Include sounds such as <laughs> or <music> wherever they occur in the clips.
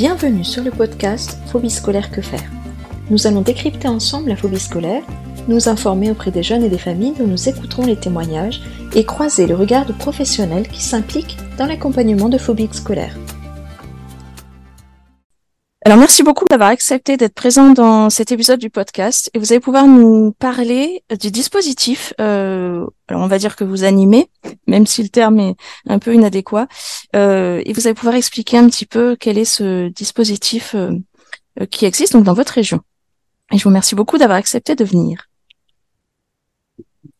Bienvenue sur le podcast Phobie scolaire que faire. Nous allons décrypter ensemble la phobie scolaire, nous informer auprès des jeunes et des familles dont nous écouterons les témoignages et croiser le regard de professionnels qui s'impliquent dans l'accompagnement de phobies scolaires. Alors merci beaucoup d'avoir accepté d'être présent dans cet épisode du podcast et vous allez pouvoir nous parler du dispositif. Euh, alors on va dire que vous animez, même si le terme est un peu inadéquat, euh, et vous allez pouvoir expliquer un petit peu quel est ce dispositif euh, qui existe donc dans votre région. Et je vous remercie beaucoup d'avoir accepté de venir.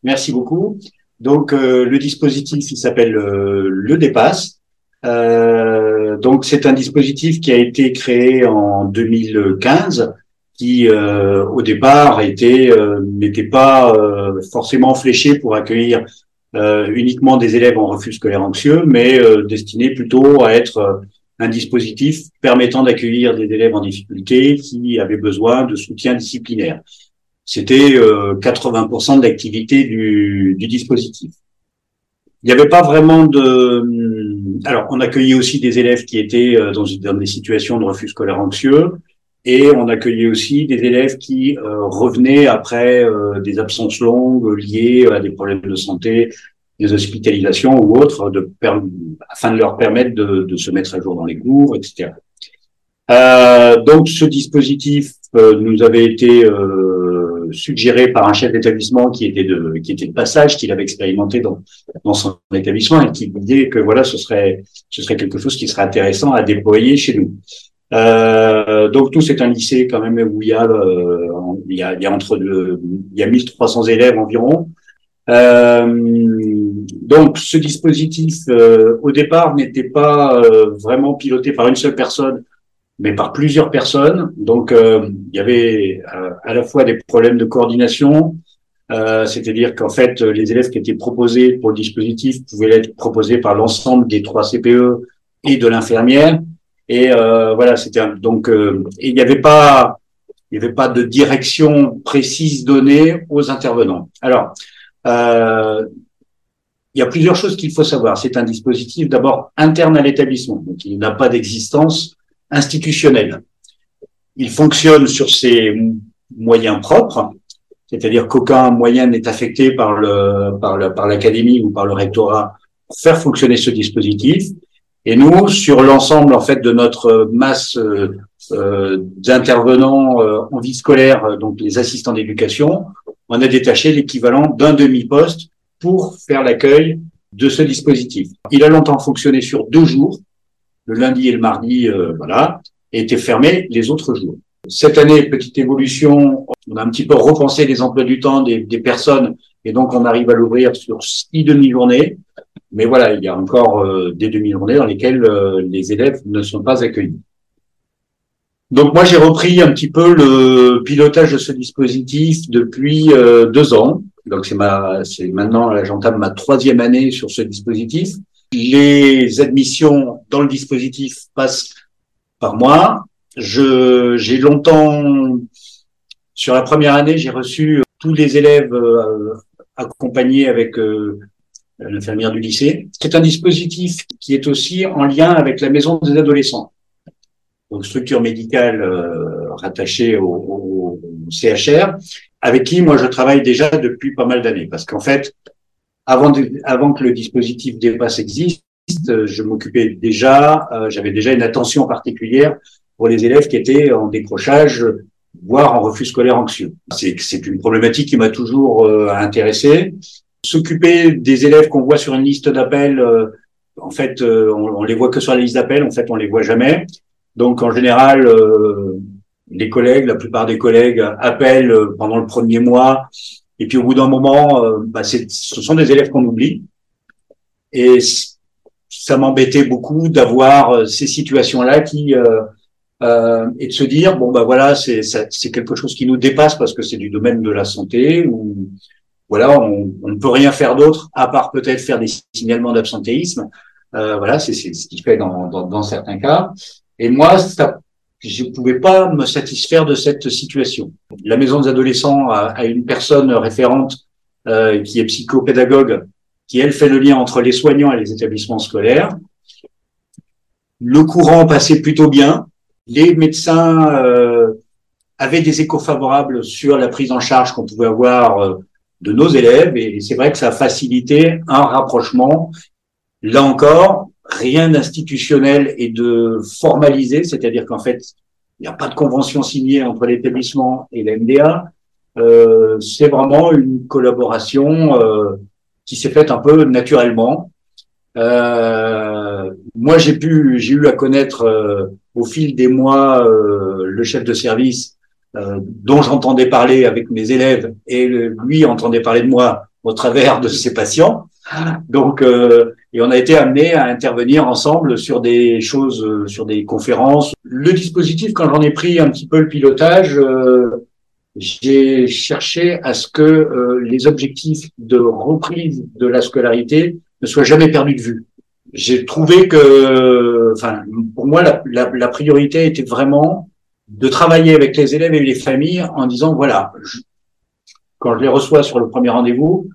Merci beaucoup. Donc le dispositif il s'appelle le dépasse. Euh, donc c'est un dispositif qui a été créé en 2015, qui euh, au départ était euh, n'était pas euh, forcément fléché pour accueillir uniquement des élèves en refus scolaire anxieux, mais destiné plutôt à être un dispositif permettant d'accueillir des élèves en difficulté qui avaient besoin de soutien disciplinaire. C'était 80% de l'activité du, du dispositif. Il n'y avait pas vraiment de. Alors, on accueillait aussi des élèves qui étaient euh, dans, des situations de refus scolaire anxieux, et on accueillait aussi des élèves qui euh, revenaient après euh, des absences longues liées à des problèmes de santé, des hospitalisations ou autres, afin de leur permettre de, de, se mettre à jour dans les cours, etc. donc, ce dispositif nous avait été suggéré par un chef d'établissement qui était de qui était de passage, qu'il avait expérimenté dans dans son établissement et qui disait que voilà, ce serait ce serait quelque chose qui serait intéressant à déployer chez nous. Euh, donc tout c'est un lycée quand même où il y a euh, il y a, il y a entre deux, il y a 1300 élèves environ. Euh, donc ce dispositif euh, au départ n'était pas euh, vraiment piloté par une seule personne mais par plusieurs personnes. Donc, euh, il y avait euh, à la fois des problèmes de coordination, euh, c'est-à-dire qu'en fait, les élèves qui étaient proposés pour le dispositif pouvaient être proposés par l'ensemble des trois CPE et de l'infirmière. Et voilà, c'était donc il n'y avait pas il n'y avait pas de direction précise donnée aux intervenants. Alors, il y a plusieurs choses qu'il faut savoir. C'est un dispositif d'abord interne à l'établissement, donc il n'a pas d'existence institutionnel. Il fonctionne sur ses moyens propres, c'est-à-dire qu'aucun moyen n'est affecté par le par l'académie ou par le rectorat pour faire fonctionner ce dispositif. Et nous, sur l'ensemble en fait de notre masse euh, euh d'intervenants euh, en vie scolaire, donc les assistants d'éducation, on a détaché l'équivalent d'un demi-poste pour faire l'accueil de ce dispositif. Il a longtemps fonctionné sur deux jours, le lundi et le mardi, euh, voilà, étaient fermés les autres jours. Cette année, petite évolution, on a un petit peu repensé les emplois du temps des, personnes et donc on arrive à l'ouvrir sur six demi-journées. Mais voilà, il y a encore euh, des demi-journées dans lesquelles euh, les élèves ne sont pas accueillis. Donc moi j'ai repris un petit peu le pilotage de ce dispositif depuis deux ans. Donc c'est ma, c'est maintenant j'entame ma troisième année sur ce dispositif. Les admissions dans le dispositif passent par moi. Je, j'ai longtemps, sur la première année, j'ai reçu tous les élèves euh, accompagnés avec euh, l'infirmière du lycée. C'est un dispositif qui est aussi en lien avec la maison des adolescents. Donc, structure médicale euh, rattachée au, au, CHR, avec qui moi je travaille déjà depuis pas mal d'années. Parce qu'en fait, avant, avant que le dispositif dépasse existe, je m'occupais déjà, euh, j'avais déjà une attention particulière pour les élèves qui étaient en décrochage, voire en refus scolaire anxieux. C'est une problématique qui m'a toujours euh, intéressé. S'occuper des élèves qu'on voit sur une liste d'appel, euh, en fait, on, on, les voit que sur la liste d'appel, en fait, on les voit jamais. Donc, en général, les collègues, la plupart des collègues appellent pendant le premier mois et puis au bout d'un moment, euh, bah, ce sont des élèves qu'on oublie. Et ça m'embêtait beaucoup d'avoir euh, ces situations-là qui euh, euh, et de se dire bon bah voilà c'est c'est quelque chose qui nous dépasse parce que c'est du domaine de la santé ou voilà on, on ne peut rien faire d'autre à part peut-être faire des signalements d'absentéisme. Euh, voilà c'est ce qui fait dans, dans, dans certains cas. Et moi ça je ne pouvais pas me satisfaire de cette situation. La maison des adolescents a, une personne référente euh, qui est psychopédagogue, qui elle fait le lien entre les soignants et les établissements scolaires. Le courant passait plutôt bien, les médecins euh, avaient des échos favorables sur la prise en charge qu'on pouvait avoir euh, de nos élèves et c'est vrai que ça a facilité un rapprochement. Là encore, rien d'institutionnel et de formalisé, c'est-à-dire qu'en fait, il n'y a pas de convention signée entre l'établissement et la MDA. Euh, c'est vraiment une collaboration euh, qui s'est faite un peu naturellement. Euh, moi, j'ai pu, j'ai eu à connaître euh, au fil des mois euh, le chef de service dont j'entendais parler avec mes élèves et lui entendait parler de moi au travers de ses patients. <laughs> Donc, et on a été amené à intervenir ensemble sur des choses, sur des conférences. Le dispositif, quand j'en ai pris un petit peu le pilotage, j'ai cherché à ce que les objectifs de reprise de la scolarité ne soient jamais perdus de vue j'ai trouvé que, enfin, pour moi, la, la, la, priorité était vraiment de travailler avec les élèves et les familles en disant, voilà, quand je les reçois sur le premier rendez-vous,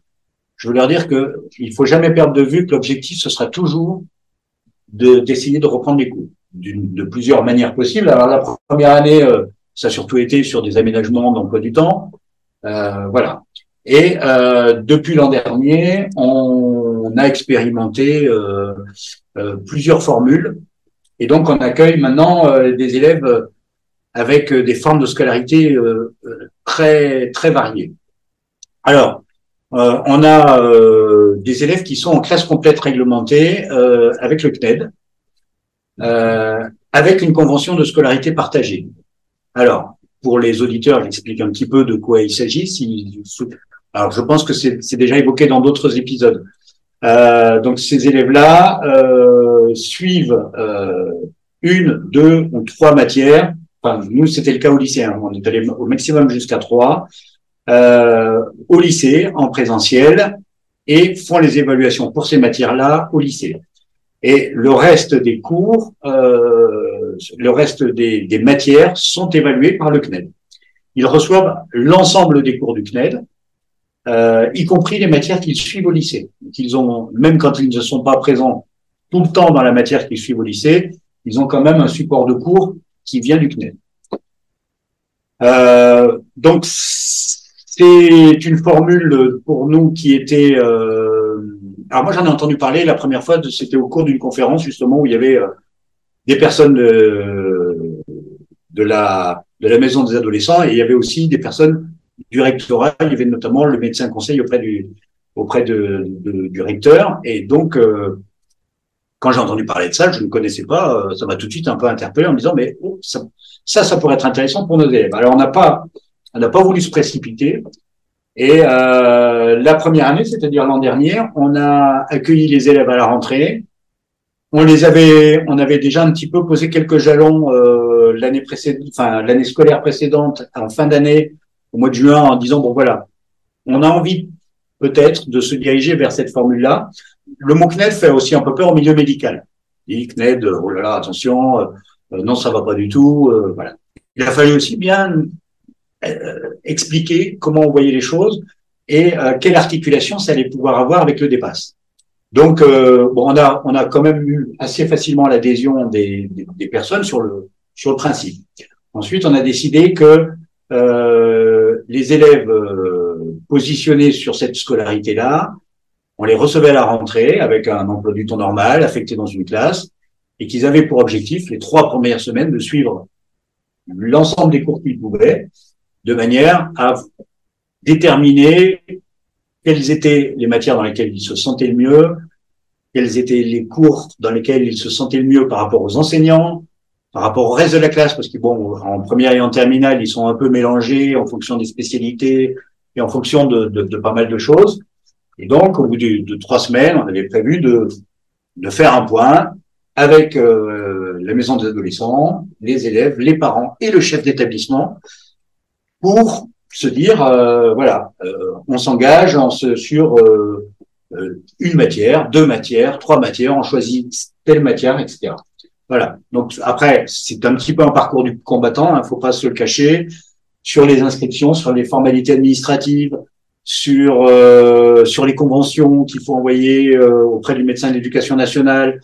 je veux leur dire que il faut jamais perdre de vue que l'objectif, ce sera toujours de, d'essayer de reprendre les cours de plusieurs manières possibles. Alors, la première année, euh, ça a surtout été sur des aménagements d'emploi du temps. Euh, voilà. Et euh, depuis l'an dernier, on, a expérimenté euh, euh, plusieurs formules. Et donc, on accueille maintenant des élèves avec des formes de scolarité très très variées. Alors, on a des élèves qui sont en classe complète réglementée avec le CNED, avec une convention de scolarité partagée. Alors, pour les auditeurs, j'explique un petit peu de quoi il s'agit. Alors, je pense que c'est déjà évoqué dans d'autres épisodes. Euh, donc, ces élèves-là euh, suivent euh, une, deux ou trois matières. Enfin, nous, c'était le cas au lycée. Hein. On est allé au maximum jusqu'à trois. Euh, au lycée, en présentiel, et font les évaluations pour ces matières-là au lycée. Et le reste des cours, euh, le reste des, des matières sont évaluées par le CNED. Ils reçoivent l'ensemble des cours du CNED, euh, y compris les matières qu'ils suivent au lycée. Qu'ils ont, même quand ils ne sont pas présents tout le temps dans la matière qu'ils suivent au lycée, ils ont quand même un support de cours qui vient du CNED. Euh, donc c'est une formule pour nous qui était. Euh... Alors moi j'en ai entendu parler la première fois. C'était au cours d'une conférence justement où il y avait euh, des personnes de, de la de la maison des adolescents et il y avait aussi des personnes du rectorat. Il y avait notamment le médecin conseil auprès du, auprès de, du recteur. Et donc, euh, quand j'ai entendu parler de ça, je ne connaissais pas, euh, ça m'a tout de suite un peu interpellé en me disant, mais oh, ça, ça, pourrait être intéressant pour nos élèves. Alors, on n'a pas, on n'a pas voulu se précipiter. Et euh, la première année, c'est-à-dire l'an dernier, on a accueilli les élèves à la rentrée. On les avait, on avait déjà un petit peu posé quelques jalons euh, l'année précédente, enfin l'année scolaire précédente, en fin d'année, au mois de juin en disant, bon voilà, on a envie peut-être de se diriger vers cette formule-là. Le mot CNED fait aussi un peu peur au milieu médical. Il dit CNED, oh là là, attention, euh, non, ça va pas du tout. Euh, voilà. Il a fallu aussi bien expliquer comment on voyait les choses et quelle articulation ça allait pouvoir avoir avec le dépasse. Donc, bon, on a, on a quand même eu assez facilement l'adhésion des, des, des, personnes sur le, sur le principe. Ensuite, on a décidé que euh, les élèves euh, positionnés sur cette scolarité-là, on les recevait à la rentrée avec un emploi du temps normal, affecté dans une classe, et qu'ils avaient pour objectif les trois premières semaines de suivre l'ensemble des cours qu'ils pouvaient, de manière à déterminer quelles étaient les matières dans lesquelles ils se sentaient le mieux, quels étaient les cours dans lesquels ils se sentaient le mieux par rapport aux enseignants, par rapport au reste de la classe, parce que bon, en première et en terminale, ils sont un peu mélangés en fonction des spécialités et en fonction de, pas mal de choses. Et donc, au bout de, trois semaines, on avait prévu de, de faire un point avec euh, la maison des adolescents, les élèves, les parents et le chef d'établissement pour se dire, euh, voilà, euh, on s'engage sur euh, euh, une matière, deux matières, trois matières, on choisit telle matière, etc. Voilà. Donc après, c'est un petit peu un parcours du combattant, il hein, ne faut pas se le cacher, sur les inscriptions, sur les formalités administratives, sur euh, sur les conventions qu'il faut envoyer euh, auprès du médecin de l'éducation nationale.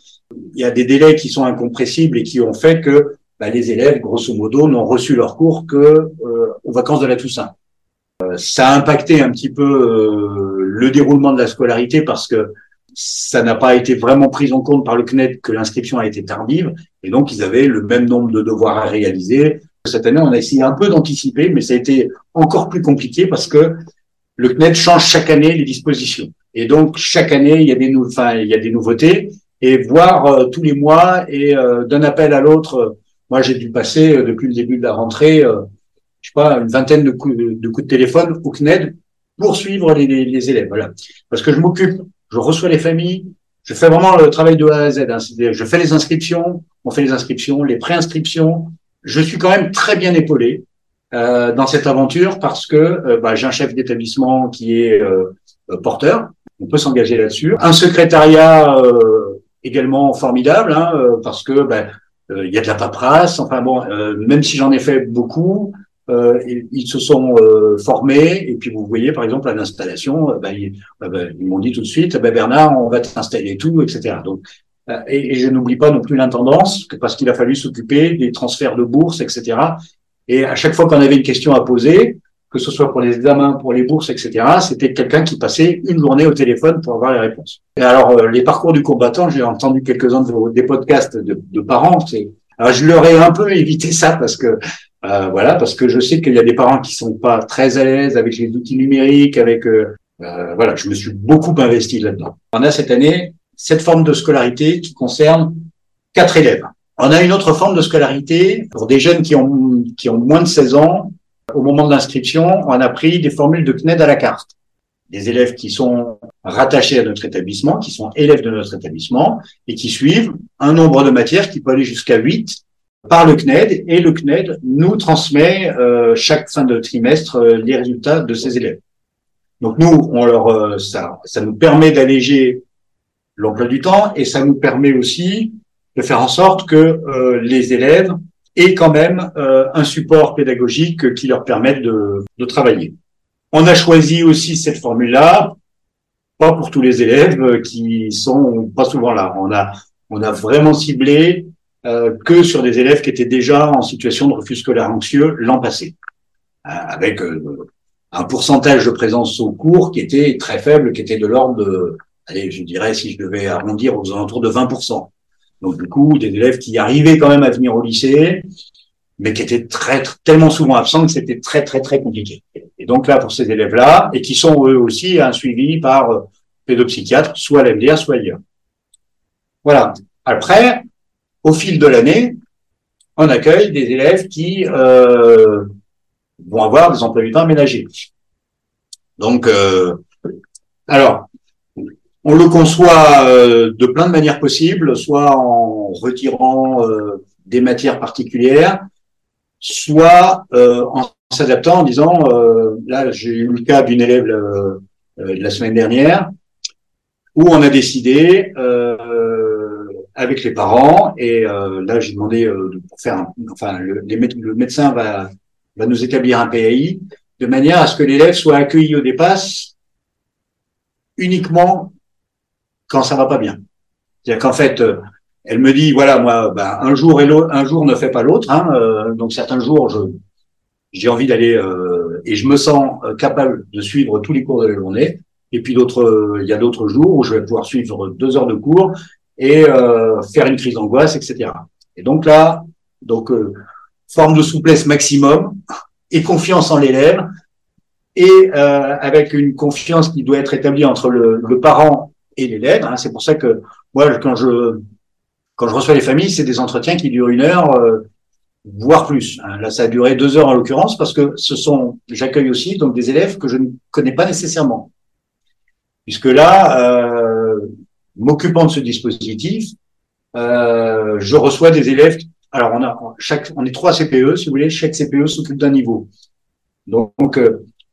Il y a des délais qui sont incompressibles et qui ont fait que bah, les élèves, grosso modo, n'ont reçu leur cours que aux vacances de la Toussaint. ça a impacté un petit peu le déroulement de la scolarité parce que ça n'a pas été vraiment pris en compte par le CNED que l'inscription a été tardive et donc ils avaient le même nombre de devoirs à réaliser. Cette année, on a essayé un peu d'anticiper, mais ça a été encore plus compliqué parce que le CNED change chaque année les dispositions. Et donc chaque année, il y a des, enfin, il y a des nouveautés et voir euh, tous les mois et euh, d'un appel à l'autre. Euh, moi, j'ai dû passer depuis le début de la rentrée, je sais pas, une vingtaine de coups de, coups de téléphone au CNED pour suivre les, les élèves. Voilà, parce que je m'occupe je reçois les familles, je fais vraiment le travail de A à Z. Hein. Je fais les inscriptions, on fait les inscriptions, les préinscriptions. Je suis quand même très bien épaulé euh, dans cette aventure parce que euh, bah, j'ai un chef d'établissement qui est euh, porteur. On peut s'engager là-dessus. Un secrétariat euh, également formidable hein, parce que bah, il y a de la paperasse. Enfin bon, même si j'en ai fait beaucoup, euh, ils, se sont euh, formés et puis vous voyez par exemple à l'installation, euh, bah, bah, bah, ils, m'ont dit tout de suite, bah, Bernard, on va t'installer tout, etc. Donc et, et, je n'oublie pas non plus l'intendance, parce qu'il a fallu s'occuper des transferts de bourses, etc. Et à chaque fois qu'on avait une question à poser, que ce soit pour les examens, pour les bourses, etc., c'était quelqu'un qui passait une journée au téléphone pour avoir les réponses. Et alors, les parcours du combattant, j'ai entendu quelques-uns de des podcasts de, parents. Je leur ai un peu <laughs> évité ça parce que euh, voilà, parce que je sais qu'il y a des parents qui sont pas très à l'aise avec les outils numériques, avec euh, euh, voilà, je me suis beaucoup investi là-dedans. On a cette année cette forme de scolarité qui concerne quatre élèves. On a une autre forme de scolarité pour des jeunes qui ont qui ont moins de 16 ans. Au moment de l'inscription, on a pris des formules de CNED à la carte. Des élèves qui sont rattachés à notre établissement, qui sont élèves de notre établissement et qui suivent un nombre de matières qui peut aller jusqu'à 8 par le CNED et le CNED nous transmet euh, chaque fin de trimestre euh, les résultats de ses élèves. Donc nous, on euh, ça, ça nous permet d'alléger l'emploi du temps et ça nous permet aussi de faire en sorte que les élèves aient quand même un support pédagogique qui leur permette de, de travailler. On a choisi aussi cette formule-là, pas pour tous les élèves qui sont pas souvent là. On a, on a vraiment ciblé euh, que sur des élèves qui étaient déjà en situation de refus scolaire anxieux l'an passé, euh, avec euh, un pourcentage de présence au cours qui était très faible, qui était de l'ordre de, allez, je dirais, si je devais arrondir, aux alentours de 20%. Donc du coup, des élèves qui arrivaient quand même à venir au lycée, mais qui étaient très, tellement souvent absents que c'était très très très compliqué. Et donc là, pour ces élèves-là, et qui sont eux aussi un suivi par pédopsychiatre, soit à l'MDR, soit ailleurs. Voilà. Après, au fil de l'année, on accueille des élèves qui euh, vont avoir des emplois du temps aménagés. Donc, euh, alors, on le conçoit euh, de plein de manières possibles, soit en retirant euh, des matières particulières, soit euh, en s'adaptant en disant, là j'ai eu le cas d'une élève la semaine dernière, où on a décidé avec les parents. Et là, j'ai demandé pour faire, enfin, le, le, médecin va, va nous établir un PAI de manière à ce que l'élève soit accueilli au dépasse uniquement quand ça va pas bien. C'est-à-dire qu'en fait, euh, elle me dit voilà moi ben, un jour et un jour ne fait pas l'autre hein, euh, donc certains jours je j'ai envie d'aller euh, et je me sens capable de suivre tous les cours de la journée et puis d'autres il y a d'autres jours où je vais pouvoir suivre deux heures de cours et euh, faire une crise d'angoisse, etc. Et donc là, donc euh, forme de souplesse maximum et confiance en l'élève et euh, avec une confiance qui doit être établie entre le, le parent et l'élève. Hein. C'est pour ça que moi, quand je quand je reçois les familles, c'est des entretiens qui durent une heure, euh, voire plus. Hein. Là, ça a duré deux heures en l'occurrence parce que ce sont, j'accueille aussi donc des élèves que je ne connais pas nécessairement, puisque là, euh, m'occupant de ce dispositif, euh, je reçois des élèves. Alors on a on est trois CPE, si vous voulez, chaque CPE s'occupe d'un niveau. Donc,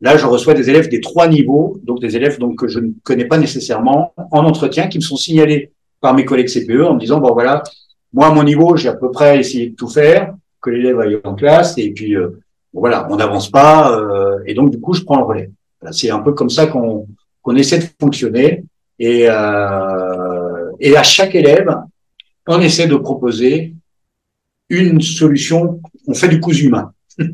là, je reçois des élèves des trois niveaux, donc des élèves donc que je ne connais pas nécessairement en entretien, qui me sont signalés par mes collègues CPE en me disant bon voilà, moi à mon niveau, j'ai à peu près essayé de tout faire, que l'élève aille en classe, et puis euh, voilà, on n'avance pas, euh, et donc du coup, je prends le relais. C'est un peu comme ça qu'on qu'on essaie de fonctionner. Et, euh, et à chaque élève, on essaie de proposer une solution, on fait du cousu humain. <laughs>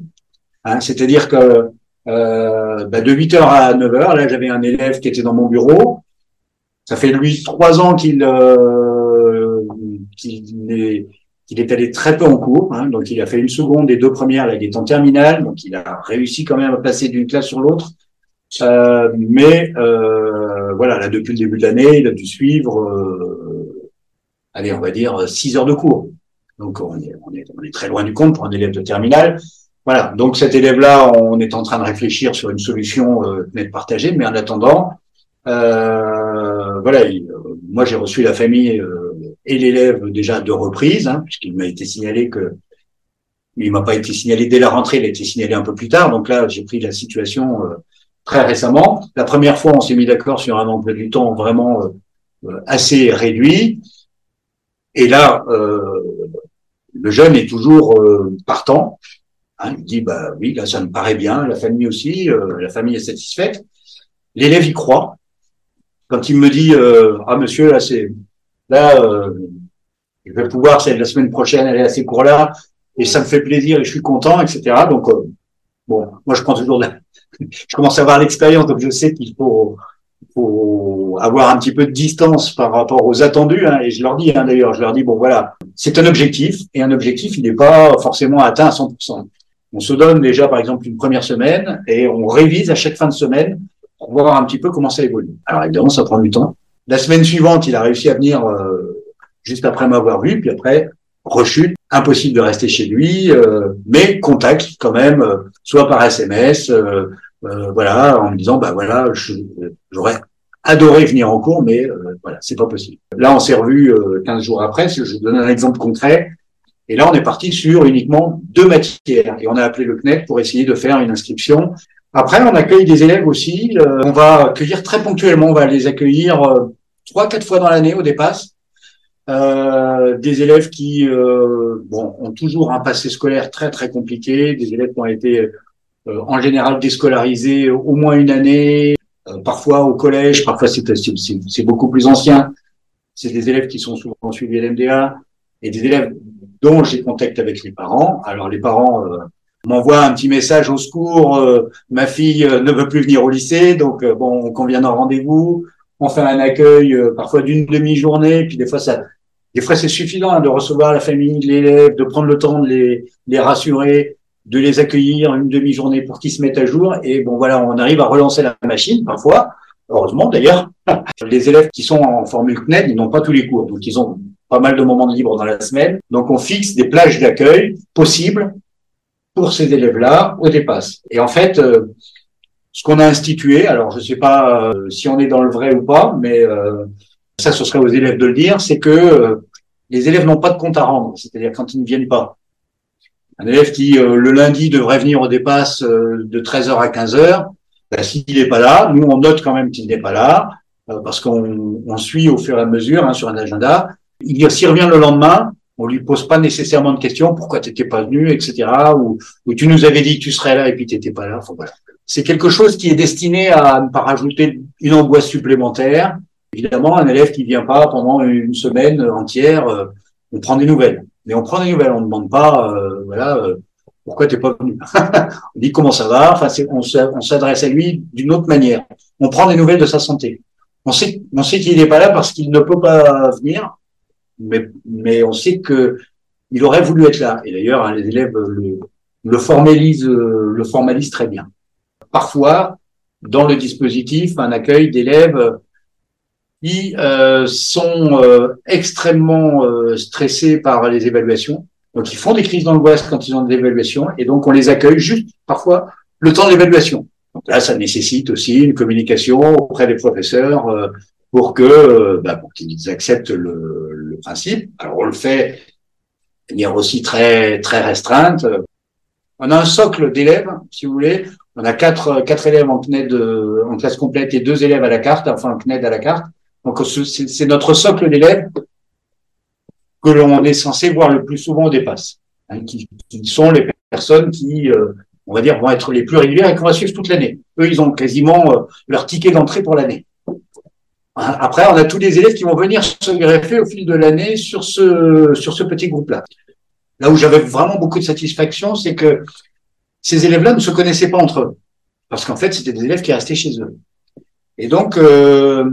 Hein, C'est-à-dire que euh, bah, de 8h à 9h, là j'avais un élève qui était dans mon bureau. Ça fait lui trois ans qu'il euh, qu'il est, est, allé très peu en cours. Hein, donc il a fait une seconde et deux premières, là il est en terminale. Donc il a réussi quand même à passer d'une classe sur l'autre. Euh, mais euh, voilà, là depuis le début de l'année, il a dû suivre, euh, allez, on va dire six heures de cours. Donc on est, on est, on est très loin du compte pour un élève de terminale. Voilà, donc cet élève-là, on est en train de réfléchir sur une solution euh, net partagée, mais en attendant, euh, voilà, euh, moi j'ai reçu la famille euh, et l'élève déjà deux reprises, hein, puisqu'il m'a été signalé que il m'a pas été signalé dès la rentrée, il a été signalé un peu plus tard. Donc là, j'ai pris la situation très récemment. La première fois, on s'est mis d'accord sur un emploi du temps vraiment assez réduit. Et là, le jeune est toujours partant. Hein, il dit bah oui, là ça me paraît bien, la famille aussi, euh, la famille est satisfaite. L'élève y croit. Quand il me dit euh, ah monsieur là c'est là euh, je vais pouvoir c'est la semaine prochaine aller à ces cours là et ça me fait plaisir et je suis content etc. Donc bon moi je prends toujours <laughs> je commence à avoir l'expérience donc je sais qu'il faut faut avoir un petit peu de distance par rapport aux attendus hein, et je leur dis hein, d'ailleurs je leur dis bon voilà c'est un objectif et un objectif il n'est pas forcément atteint à 100%. On se donne déjà, par exemple, une première semaine et on révise à chaque fin de semaine pour voir un petit peu comment ça évolue. Alors évidemment, ça prend du temps. La semaine suivante, il a réussi à venir euh, juste après m'avoir vu, puis après, rechute, impossible de rester chez lui, euh, mais contact quand même, euh, soit par SMS, voilà, en me disant, bah voilà, j'aurais adoré venir en cours, mais voilà, c'est pas possible. Là, on s'est revu 15 jours après. Je vous donne un exemple concret. Et là, on est parti sur uniquement deux matières. Et on a appelé le CNET pour essayer de faire une inscription. Après, on accueille des élèves aussi. Euh, on va accueillir très ponctuellement. On va les accueillir euh, trois, quatre fois dans l'année au départ. Euh, des élèves qui euh, bon, ont toujours un passé scolaire très très compliqué, des élèves qui ont été en général déscolarisés au moins une année, parfois au collège, parfois c'est beaucoup plus ancien. C'est des élèves qui sont souvent suivis à l'MDA et des élèves dont j'ai contact avec les parents. Alors les parents euh, m'envoient un petit message au secours, euh, ma fille euh, ne veut plus venir au lycée, donc bon, on convient d'un rendez-vous, on fait un accueil parfois d'une demi-journée, puis des fois ça, des fois c'est suffisant hein, de recevoir la famille, l'élève, de prendre le temps de les, les rassurer, de les accueillir une demi-journée pour qu'ils se mettent à jour, et bon voilà, on arrive à relancer la machine parfois. Heureusement d'ailleurs, <laughs> les élèves qui sont en formule CNED, ils n'ont pas tous les cours, donc ils ont pas mal de moments de libre dans la semaine. Donc, on fixe des plages d'accueil possibles pour ces élèves-là au dépasse. Et en fait, euh, ce qu'on a institué, alors je ne sais pas euh, si on est dans le vrai ou pas, mais euh, ça, ce serait aux élèves de le dire, c'est que les élèves n'ont pas de compte à rendre, c'est-à-dire quand ils ne viennent pas. Un élève qui, le lundi, devrait venir au dépasse de 13h à 15h, ben, s'il n'est pas là, nous, on note quand même qu'il n'est pas là, parce qu'on on suit au fur et à mesure hein, sur un agenda, il s'y revient le lendemain, on lui pose pas nécessairement de questions, pourquoi tu n'étais pas venu, etc. Ou, tu nous avais dit que tu serais là et puis tu n'étais pas là. C'est quelque chose qui est destiné à ne pas rajouter une angoisse supplémentaire. Évidemment, un élève qui vient pas pendant une semaine entière, euh, on prend des nouvelles. Mais on prend des nouvelles, on ne demande pas, euh, voilà, euh, pourquoi t'es pas venu. <laughs> on dit comment ça va. Enfin, on s'adresse à lui d'une autre manière. On prend des nouvelles de sa santé. On sait qu'il n'est pas là parce qu'il ne peut pas venir mais, mais on sait que il aurait voulu être là. Et d'ailleurs, hein, les élèves le, le formalisent, le formalisent très bien. Parfois, dans le dispositif, un accueil d'élèves qui euh, sont euh, extrêmement euh, stressés par les évaluations. Donc, ils font des crises d'angoisse quand ils ont des évaluations, et donc on les accueille juste parfois le temps de l'évaluation. Donc là, ça nécessite aussi une communication auprès des professeurs euh, pour que bah, pour qu'ils acceptent le, principe. Alors on le fait de manière aussi très très restreinte. On a un socle d'élèves, si vous voulez. On a quatre élèves en CNED en classe complète et deux élèves à la carte, enfin en CNED à la carte. Donc c'est notre socle d'élèves que l'on est censé voir le plus souvent au dépasse, hein, qui, sont les personnes qui, euh, on va dire, vont être les plus régulières et qu'on va suivre toute l'année. Eux, ils ont quasiment euh, leur ticket d'entrée pour l'année. Après, on a tous les élèves qui vont venir se greffer au fil de l'année sur ce, sur ce petit groupe-là. là où j'avais vraiment beaucoup de satisfaction, c'est que ces élèves-là ne se connaissaient pas entre eux. Parce qu'en fait, c'était des élèves qui restaient chez eux. Et donc, euh,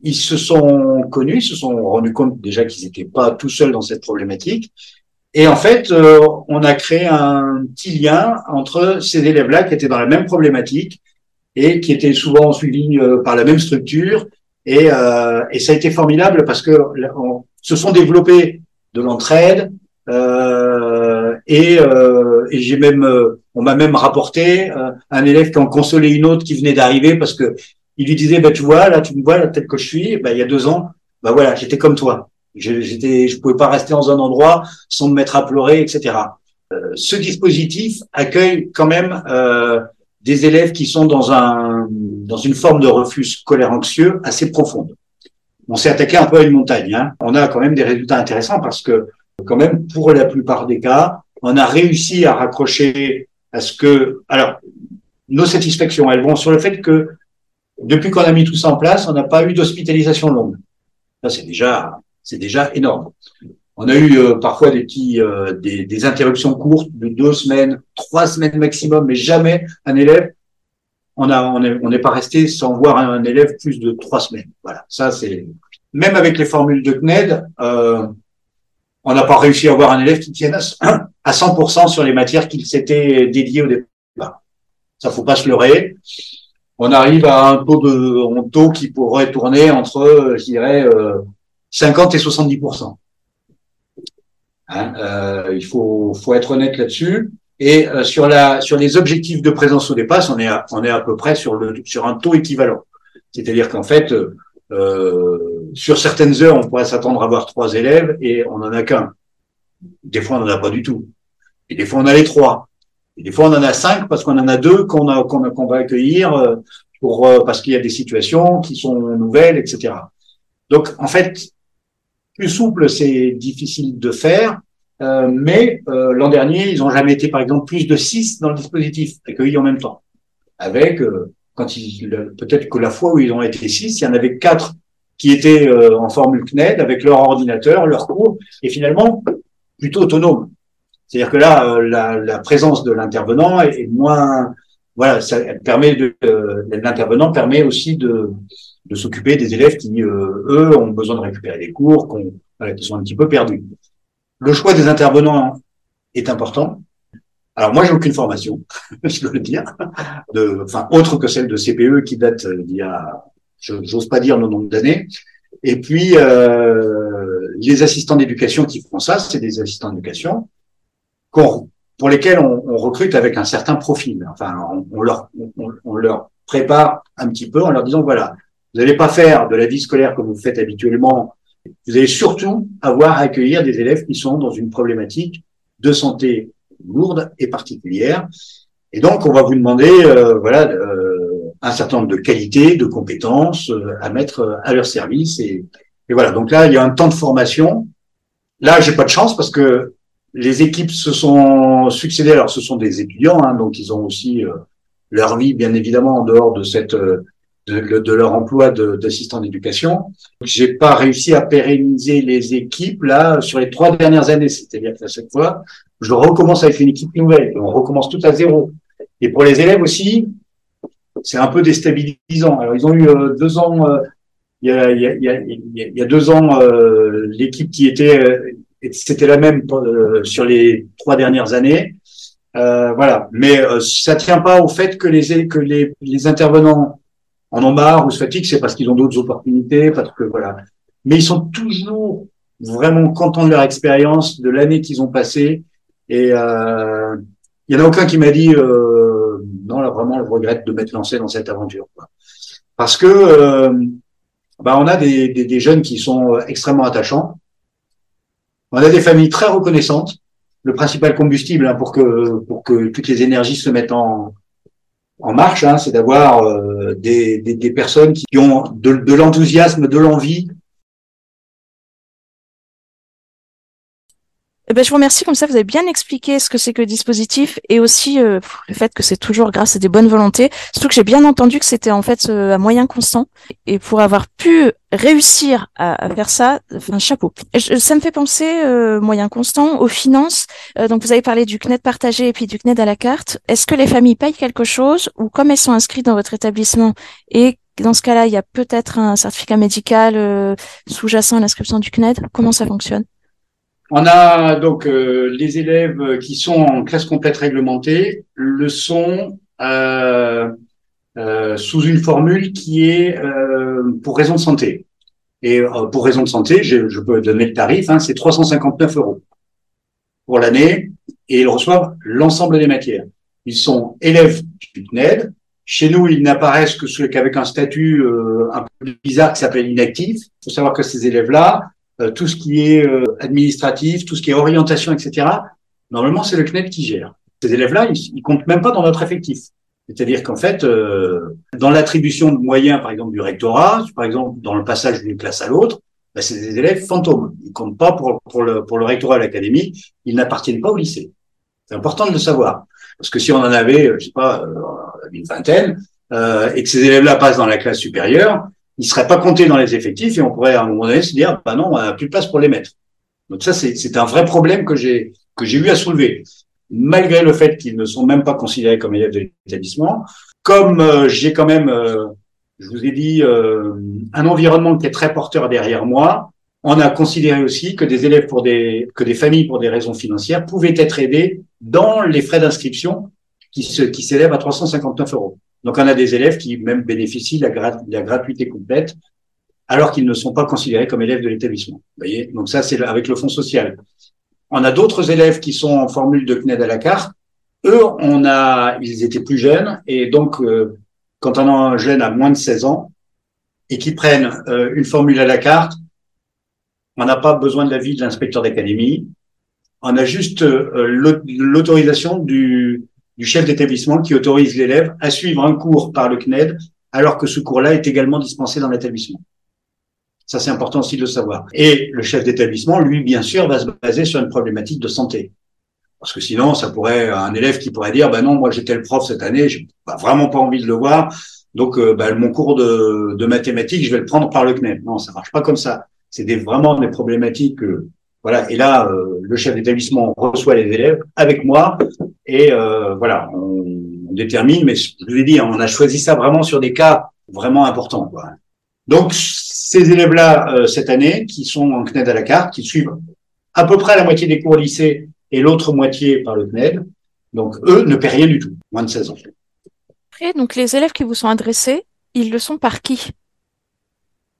ils se sont connus, ils se sont rendus compte déjà qu'ils n'étaient pas tout seuls dans cette problématique. Et en fait, euh, on a créé un petit lien entre ces élèves-là qui étaient dans la même problématique et qui étaient souvent suivis euh, par la même structure. Et, euh, et, ça a été formidable parce que on, se sont développés de l'entraide. et, et j'ai même, on m'a même rapporté un élève qui en consolait une autre qui venait d'arriver parce que il lui disait, bah, tu vois, là, tu me vois, la tête que je suis, bah, il y a deux ans, bah voilà, j'étais comme toi. J'étais, je pouvais pas rester dans un endroit sans me mettre à pleurer, etc. Euh, ce dispositif accueille quand même euh, des élèves qui sont dans un dans une forme de refus scolaire anxieux assez profonde. On s'est attaqué un peu à une montagne. Hein. On a quand même des résultats intéressants parce que quand même pour la plupart des cas, on a réussi à raccrocher à ce que alors nos satisfactions, elles vont sur le fait que depuis qu'on a mis tout ça en place, on n'a pas eu d'hospitalisation longue. Ça, c'est déjà, c'est déjà énorme. On a eu euh, parfois des petits, euh, des, des, interruptions courtes de deux semaines, trois semaines maximum, mais jamais un élève. On a, on n'est on pas resté sans voir un, élève plus de trois semaines. Voilà, ça c'est. Même avec les formules de CNED, euh, on n'a pas réussi à avoir un élève qui tienne à 100% sur les matières qu'il s'était dédié au départ. Ça faut pas se leurrer on arrive à un taux de un taux qui pourrait tourner entre, je dirais, 50 euh, et 70 hein, euh, Il faut, faut être honnête là-dessus. Et euh, sur la sur les objectifs de présence au départ, on est à, on est à peu près sur le sur un taux équivalent. C'est-à-dire qu'en fait, sur certaines heures, on pourrait s'attendre à avoir trois élèves et on n'en a qu'un. Des fois, on n'en a pas du tout. Et des fois, on a les trois. Et des fois, on en a cinq parce qu'on en a deux qu'on a qu'on va accueillir euh, pour euh, parce qu'il y a des situations qui sont nouvelles, etc. Donc, en fait, plus souple, c'est difficile de faire. Euh, mais euh, l'an dernier, ils ont jamais été, par exemple, plus de six dans le dispositif accueillis en même temps. Avec quand ils peut-être que la fois où ils ont été six, il y en avait quatre qui étaient en formule CNED avec leur ordinateur, leur cours, et finalement plutôt autonomes. C'est-à-dire que là, euh, la, la présence de l'intervenant est, moins, voilà, ça permet de, euh, l'intervenant permet aussi de, de s'occuper des élèves qui, euh, eux, ont besoin de récupérer des cours, qui sont un petit peu perdus. Le choix des intervenants est important. Alors moi, j'ai aucune formation, <laughs> je dois le dire, de, enfin autre que celle de CPE qui date d'il y a, j'ose pas dire le nombre d'années. Et puis euh, les assistants d'éducation qui font ça, c'est des assistants d'éducation pour lesquels on, on, recrute avec un certain profil. Enfin, on leur, on, leur prépare un petit peu en leur disant voilà, vous n'allez pas faire de la vie scolaire comme vous faites habituellement. Vous allez surtout avoir à accueillir des élèves qui sont dans une problématique de santé lourde et particulière. Et donc, on va vous demander, euh, voilà, euh, un certain nombre de qualités, de compétences euh, à mettre à leur service. Et, et, voilà. Donc là, il y a un temps de formation. Là, j'ai pas de chance parce que les équipes se sont succédées. Alors, ce sont des étudiants, hein, donc ils ont aussi euh, leur vie, bien évidemment, en dehors de cette euh, de, de, leur emploi d'assistant d'éducation. J'ai pas réussi à pérenniser les équipes là sur les trois dernières années. C'est-à-dire qu'à chaque fois, je recommence avec une équipe nouvelle. On recommence tout à zéro. Et pour les élèves aussi, c'est un peu déstabilisant. Alors, ils ont eu euh, deux ans. il, y a, il, y a, il, y a, deux ans, l'équipe qui était c'était la même euh, sur les trois dernières années. Euh, voilà, mais euh, ça tient pas au fait que les que les, les intervenants en ont marre ou se fatiguent, c'est parce qu'ils ont d'autres opportunités, parce que voilà. Mais ils sont toujours vraiment contents de leur expérience, de l'année qu'ils ont passée. Et euh, il y en a aucun qui m'a dit euh, non là vraiment je regrette de m'être lancé dans cette aventure. Parce que euh, bah, on a des, jeunes qui sont extrêmement attachants on a des familles très reconnaissantes. Le principal combustible hein, pour que pour que toutes les énergies se mettent en en marche, hein, c'est d'avoir euh, des, personnes qui ont de l'enthousiasme, de l'envie. Eh ben, je vous remercie. Comme ça, vous avez bien expliqué ce que c'est que le dispositif et aussi euh, le fait que c'est toujours grâce à des bonnes volontés. Surtout que j'ai bien entendu que c'était en fait euh, à moyen constant. Et pour avoir pu réussir à, faire ça, enfin, chapeau. ça me fait penser, euh, moyen constant, aux finances. donc, vous avez parlé du CNED partagé et puis du CNED à la carte. Est-ce que les familles payent quelque chose ou comme elles sont inscrites dans votre établissement et dans ce cas-là, il y a peut-être un certificat médical sous-jacent à l'inscription du CNED. Comment ça fonctionne? On a donc euh, les élèves qui sont en classe complète réglementée le sont euh, euh, sous une formule qui est pour raison de santé. Et pour raison de santé, je, peux donner le tarif, hein, c'est 359 euros pour l'année et ils reçoivent l'ensemble des matières. Ils sont élèves du CNED. Chez nous, ils n'apparaissent que qu'avec un statut un peu bizarre qui s'appelle inactif. Il faut savoir que ces élèves-là, tout ce qui est euh, administratif, tout ce qui est orientation, etc. Normalement, c'est le CNED qui gère. Ces élèves-là, ils, ils comptent même pas dans notre effectif. C'est-à-dire qu'en fait, euh, dans l'attribution de moyens, par exemple du rectorat, par exemple dans le passage d'une classe à l'autre, ben, c'est des élèves fantômes. Ils comptent pas pour, pour, le, pour le rectorat à l'académie. Ils n'appartiennent pas au lycée. C'est important de le savoir. Parce que si on en avait, je sais pas, une vingtaine, euh, et que ces élèves-là passent dans la classe supérieure, ils seraient pas comptés dans les effectifs et on pourrait à un moment donné se dire, bah non, on n'a plus de place pour les mettre. Donc ça, c'est un vrai problème que j'ai que j'ai eu à soulever, malgré le fait qu'ils ne sont même pas considérés comme élèves de l'établissement. Comme euh, j'ai quand même, euh, je vous ai dit, euh, un environnement qui est très porteur derrière moi, on a considéré aussi que des élèves pour des que des familles pour des raisons financières pouvaient être aidés dans les frais d'inscription qui se qui s'élèvent à 359 euros. Donc, on a des élèves qui même bénéficient de la, gratuité complète, alors qu'ils ne sont pas considérés comme élèves de l'établissement. Voyez? Donc ça, c'est avec le fonds social. On a d'autres élèves qui sont en formule de CNED à la carte. Eux, on a, ils étaient plus jeunes, et donc euh, quand on a un jeune à moins de 16 ans et qui prennent euh, une formule à la carte, on n'a pas besoin de l'avis de l'inspecteur d'académie. On a juste euh, l'autorisation du, du chef d'établissement qui autorise l'élève à suivre un cours par le CNED alors que ce cours-là est également dispensé dans l'établissement. Ça, c'est important aussi de le savoir. Et le chef d'établissement, lui, bien sûr, va se baser sur une problématique de santé. Parce que sinon, ça pourrait, un élève qui pourrait dire, bah non, moi j'étais le prof cette année, j'ai vraiment pas envie de le voir, donc euh, bah, mon cours de, mathématiques, je vais le prendre par le CNED. Non, ça marche pas comme ça. C'est vraiment des problématiques euh, voilà. Et là, euh, le chef d'établissement reçoit les élèves avec moi et euh, voilà, on, détermine. Mais je vous ai dit, on a choisi ça vraiment sur des cas vraiment importants. Quoi. Donc ces élèves-là euh, cette année, qui sont en CNED à la carte, qui suivent à peu près la moitié des cours au lycée et l'autre moitié par le CNED, donc eux ne paient rien du tout, moins de 16 ans. Après, donc les élèves qui vous sont adressés, ils le sont par qui?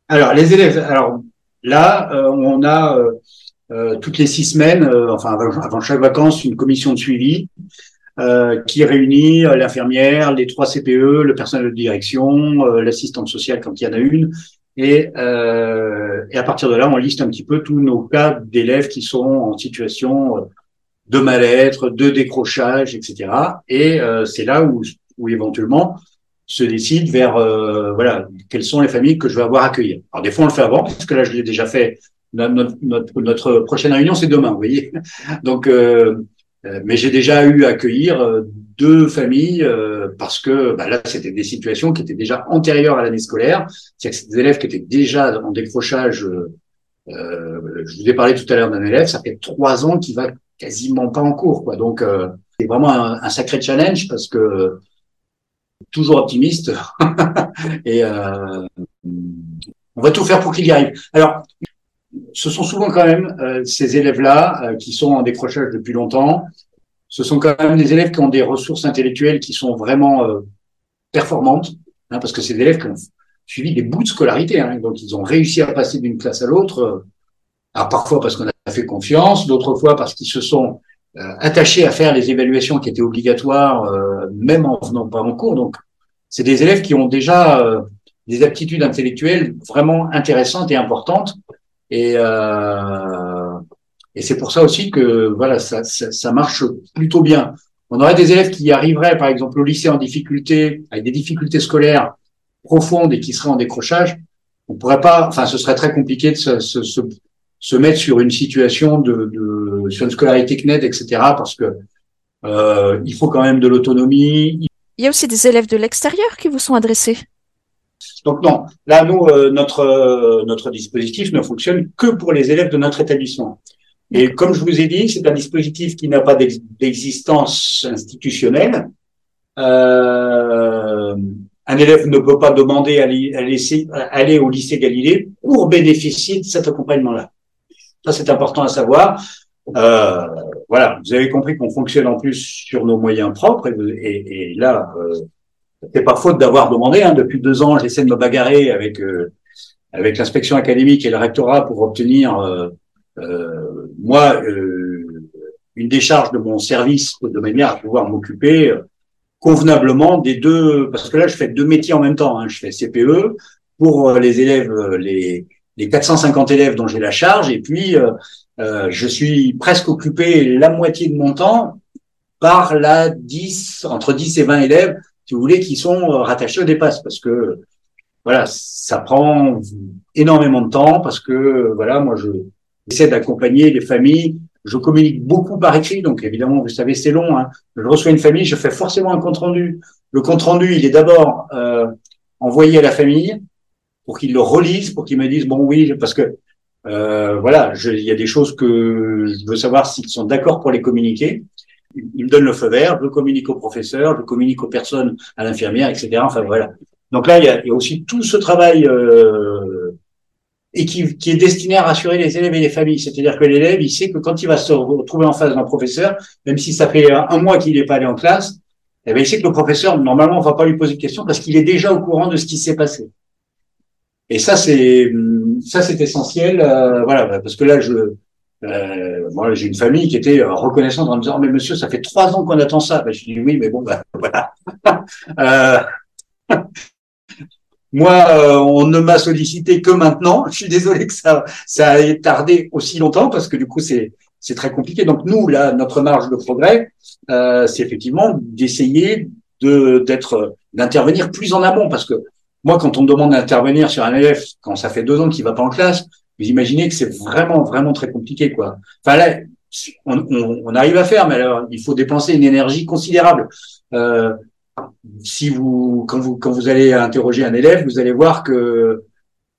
Alors les élèves, alors là, on a euh, toutes les six semaines, euh, enfin avant, chaque vacances, une commission de suivi euh, qui réunit l'infirmière, les trois CPE, le personnel de direction, l'assistante sociale quand il y en a une, et, à partir de là, on liste un petit peu tous nos cas d'élèves qui sont en situation de mal-être, de décrochage, etc. Et c'est là où, où éventuellement se décide vers voilà quelles sont les familles que je vais avoir accueillir. Alors des fois on le fait avant parce que là je l'ai déjà fait notre, notre, notre, prochaine réunion, c'est demain, vous voyez. Donc, euh, euh, mais j'ai déjà eu à accueillir euh, deux familles parce que bah, là, c'était des situations qui étaient déjà antérieures à l'année scolaire. C'est-à-dire que des élèves qui étaient déjà en décrochage. je vous ai parlé tout à l'heure d'un élève, ça fait trois ans qu'il va quasiment pas en cours, quoi. Donc, c'est vraiment un, un, sacré challenge parce que toujours optimiste <laughs> et on va tout faire pour qu'il y arrive. Alors, ce sont souvent quand même euh, ces élèves-là euh, qui sont en décrochage depuis longtemps. Ce sont quand même des élèves qui ont des ressources intellectuelles qui sont vraiment euh, performantes, hein, parce que c'est des élèves qui ont suivi des bouts de scolarité, hein, donc ils ont réussi à passer d'une classe à l'autre. parfois parce qu'on a fait confiance, d'autres fois parce qu'ils se sont attachés à faire les évaluations qui étaient obligatoires, même en venant pas en cours. Donc c'est des élèves qui ont déjà des aptitudes intellectuelles vraiment intéressantes et importantes et, euh, et c'est pour ça aussi que voilà, ça, ça, ça, marche plutôt bien. On aurait des élèves qui arriveraient, par exemple, au lycée en difficulté, avec des difficultés scolaires profondes et qui seraient en décrochage. On pourrait pas, enfin, ce serait très compliqué de se, se, se, mettre sur une situation de, de, sur une scolarité CNED, etc. Parce que euh, il faut quand même de l'autonomie. Il y a aussi des élèves de l'extérieur qui vous sont adressés. Donc non, là nous euh, notre euh, notre dispositif ne fonctionne que pour les élèves de notre établissement. Et comme je vous ai dit, c'est un dispositif qui n'a pas d'existence institutionnelle. Euh, un élève ne peut pas demander à, aller au lycée Galilée pour bénéficier de cet accompagnement-là. Ça, c'est important à savoir. Euh, voilà, vous avez compris qu'on fonctionne en plus sur nos moyens propres. Et, et, là, euh, c'est pas faute d'avoir demandé. Hein, depuis deux ans, j'essaie de me bagarrer avec euh, avec l'inspection académique et le rectorat pour obtenir euh, euh moi une décharge de mon service de manière à pouvoir m'occuper convenablement des deux, parce que là, je fais deux métiers en même temps. Hein. Je fais CPE pour euh, les élèves, euh, les, les 450 élèves dont j'ai la charge, et puis euh, euh, je suis presque occupé la moitié de mon temps par la 10, entre 10 et 20 élèves, si vous voulez, qui sont rattachés au dépasse, parce que voilà, ça prend énormément de temps, parce que voilà, moi, je essaie d'accompagner les familles je communique beaucoup par écrit, donc évidemment, vous savez, c'est long. Hein. Je reçois une famille, je fais forcément un compte rendu. Le compte rendu, il est d'abord euh, envoyé à la famille pour qu'ils le relisent, pour qu'ils me disent bon oui, parce que euh, voilà, il y a des choses que je veux savoir s'ils sont d'accord pour les communiquer. Ils me donnent le feu vert, je communique au professeur, je communique aux personnes, à l'infirmière, etc. Enfin voilà. Donc là, il y a, il aussi tout ce travail euh, et qui, est destiné à rassurer les élèves et les familles. C'est-à-dire que l'élève, il sait que quand il va se retrouver en face d'un professeur, même si ça fait un mois qu'il n'est pas allé en classe, eh bien, il sait que le professeur, normalement, on va pas lui poser de questions parce qu'il est déjà au courant de ce qui s'est passé. Et ça, c'est ça, c'est essentiel. Euh, voilà, parce que là, je euh, moi, j'ai une famille qui était reconnaissante en me disant, oh, mais monsieur, ça fait trois ans qu'on attend ça. Ben, je dis oui, mais bon, ben, <laughs> voilà. euh, <laughs> moi, euh, on ne m'a sollicité que maintenant. <laughs> Je suis désolé que ça, ça ait tardé aussi longtemps parce que du coup, c'est c'est très compliqué. Donc nous, là, notre marge de progrès, euh, c'est effectivement d'essayer de d'être d'intervenir plus en amont parce que moi, quand on me demande d'intervenir sur un élève quand ça fait deux ans qu'il va pas en classe, vous imaginez que c'est vraiment vraiment très compliqué, quoi. Enfin là, on, on, on, arrive à faire, mais alors il faut dépenser une énergie considérable. Euh, si vous quand vous quand vous allez interroger un élève, vous allez voir que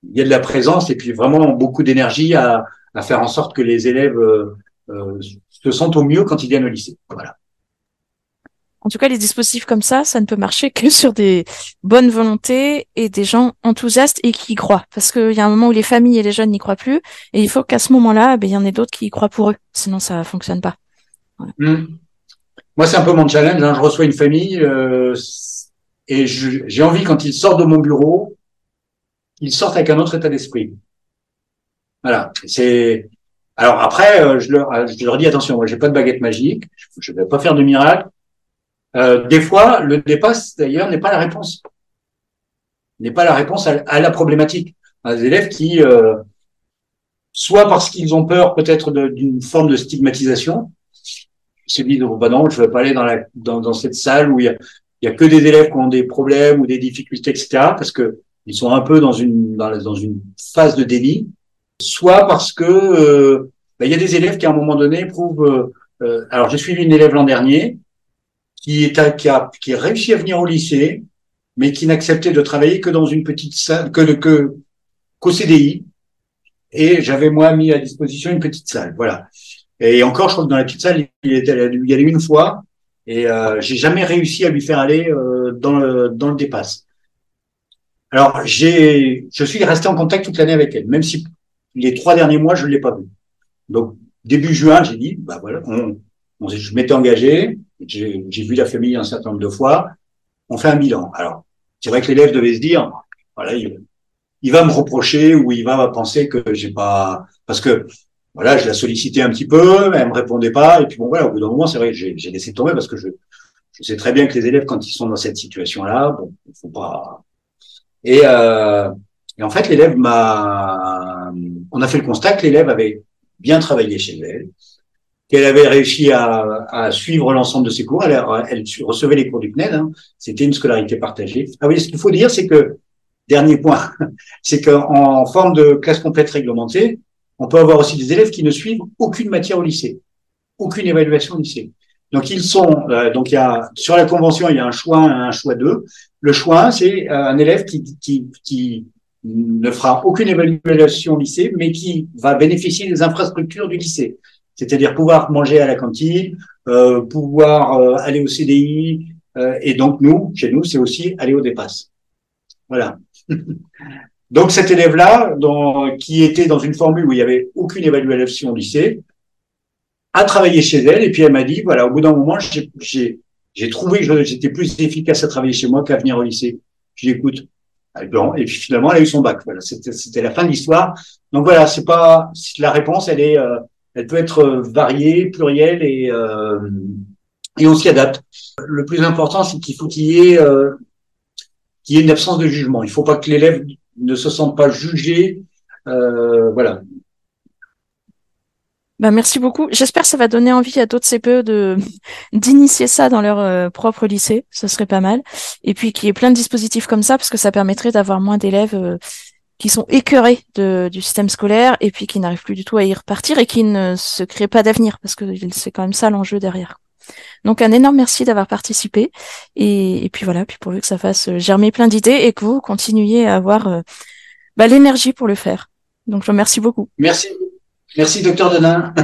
il y a de la présence et puis vraiment beaucoup d'énergie à, à faire en sorte que les élèves euh, euh, se sentent au mieux quand ils viennent au lycée. Voilà. En tout cas, les dispositifs comme ça, ça ne peut marcher que sur des bonnes volontés et des gens enthousiastes et qui y croient. Parce qu'il y a un moment où les familles et les jeunes n'y croient plus, et il faut qu'à ce moment-là, ben, il y en ait d'autres qui y croient pour eux. Sinon, ça fonctionne pas. Mmh. Moi, c'est un peu mon challenge. Hein. Je reçois une famille euh, et j'ai envie, quand ils sortent de mon bureau, qu'ils sortent avec un autre état d'esprit. Voilà. C'est. Alors après, euh, je, leur, euh, je leur dis attention, moi, j'ai pas de baguette magique, je ne vais pas faire de miracle. Euh, des fois, le dépasse d'ailleurs n'est pas la réponse, n'est pas la réponse à, la problématique. Des élèves qui, euh, soit parce qu'ils ont peur peut-être d'une forme de stigmatisation, se disent oh, bah non, je ne vais pas aller dans, la, dans, dans cette salle où il y a, il y a que des élèves qui ont des problèmes ou des difficultés, etc. Parce que ils sont un peu dans une dans, dans une phase de déni, soit parce que euh, bah, il y a des élèves qui à un moment donné prouvent. Euh, euh alors j'ai suivi une élève l'an dernier qui est à, qui a qui a réussi à venir au lycée, mais qui n'acceptait de travailler que dans une petite salle, que que qu'au CDI. Et j'avais moi mis à disposition une petite salle. Voilà. Et encore, je crois que dans la petite salle, il, était, il y une fois, et euh, j'ai jamais réussi à lui faire aller euh, dans le dans le dépasse. Alors, j'ai, je suis resté en contact toute l'année avec elle, même si les trois derniers mois, je ne l'ai pas vue. Donc, début juin, j'ai dit, bah voilà, on, on, je m'étais engagé, j'ai vu la famille un certain nombre de fois, on fait un bilan. Alors, c'est vrai que l'élève devait se dire, voilà, il, il, va me reprocher ou il va penser que j'ai pas, parce que voilà, je la sollicitais un petit peu, elle me répondait pas, et puis bon voilà, au bout d'un moment, c'est vrai, j'ai laissé tomber parce que je, je sais très bien que les élèves, quand ils sont dans cette situation-là, bon, faut pas. Et, euh, et en fait, l'élève m'a, on a fait le constat que l'élève avait bien travaillé chez elle, qu'elle avait réussi à, suivre l'ensemble de ses cours. Elle, recevait les cours du CNED. Hein. C'était une scolarité partagée. Ah oui, ce qu'il faut dire, c'est que dernier point, <laughs> c'est qu'en forme de classe complète réglementée, on peut avoir aussi des élèves qui ne suivent aucune matière au lycée. aucune évaluation au lycée. Donc ils sont euh, donc il y a sur la convention il y a un choix 1 un choix 2. Le choix 1 c'est euh, un élève qui ne fera aucune évaluation au lycée mais qui va bénéficier des infrastructures du lycée. C'est-à-dire pouvoir manger à la cantine, euh, pouvoir euh, aller au CDI et donc nous chez nous c'est aussi aller au dépasse. Voilà. <laughs> donc cet élève là qui était dans une formule où il y avait aucune évaluation au lycée a travaillé chez elle et puis elle m'a dit voilà au bout d'un moment j'ai trouvé que j'étais plus efficace à travailler chez moi qu'à venir au lycée. Je écoute. Et puis finalement elle a eu son bac. Voilà, c'était la fin de l'histoire. Donc voilà, c'est pas la réponse, elle est euh, elle peut être variée, plurielle et euh, et on s'y adapte. Le plus important c'est qu'il faut qu'il y ait euh, qu'il y ait une absence de jugement. Il faut pas que l'élève ne se sente pas jugé. Euh, voilà, bah, merci beaucoup. J'espère que ça va donner envie à d'autres CPE de <laughs> d'initier ça dans leur euh, propre lycée. Ce serait pas mal. Et puis qu'il y ait plein de dispositifs comme ça, parce que ça permettrait d'avoir moins d'élèves euh, qui sont écœurés de, du système scolaire et puis qui n'arrivent plus du tout à y repartir et qui ne se créent pas d'avenir, parce que c'est quand même ça l'enjeu derrière. Donc un énorme merci d'avoir participé et, et, puis voilà, puis pourvu que ça fasse euh, germer plein d'idées et que vous continuiez à avoir bah, l'énergie pour le faire. Donc je vous remercie beaucoup. Merci. Merci, docteur Denain. <laughs>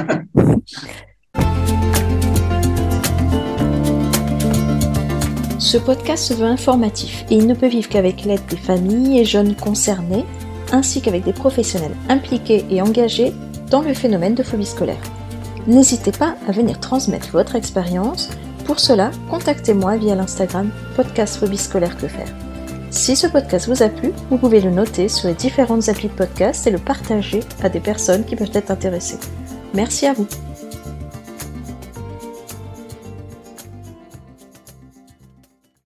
Ce podcast se veut informatif et il ne peut vivre qu'avec l'aide des familles et jeunes concernés, ainsi qu'avec des professionnels impliqués et engagés dans le phénomène de phobie scolaire. N'hésitez pas à venir transmettre votre expérience. Pour cela, contactez-moi via l'Instagram podcast phobie scolaire que faire. Si ce podcast vous a plu, vous pouvez le noter sur les différentes applis de podcast et le partager à des personnes qui peuvent être intéressées. Merci à vous.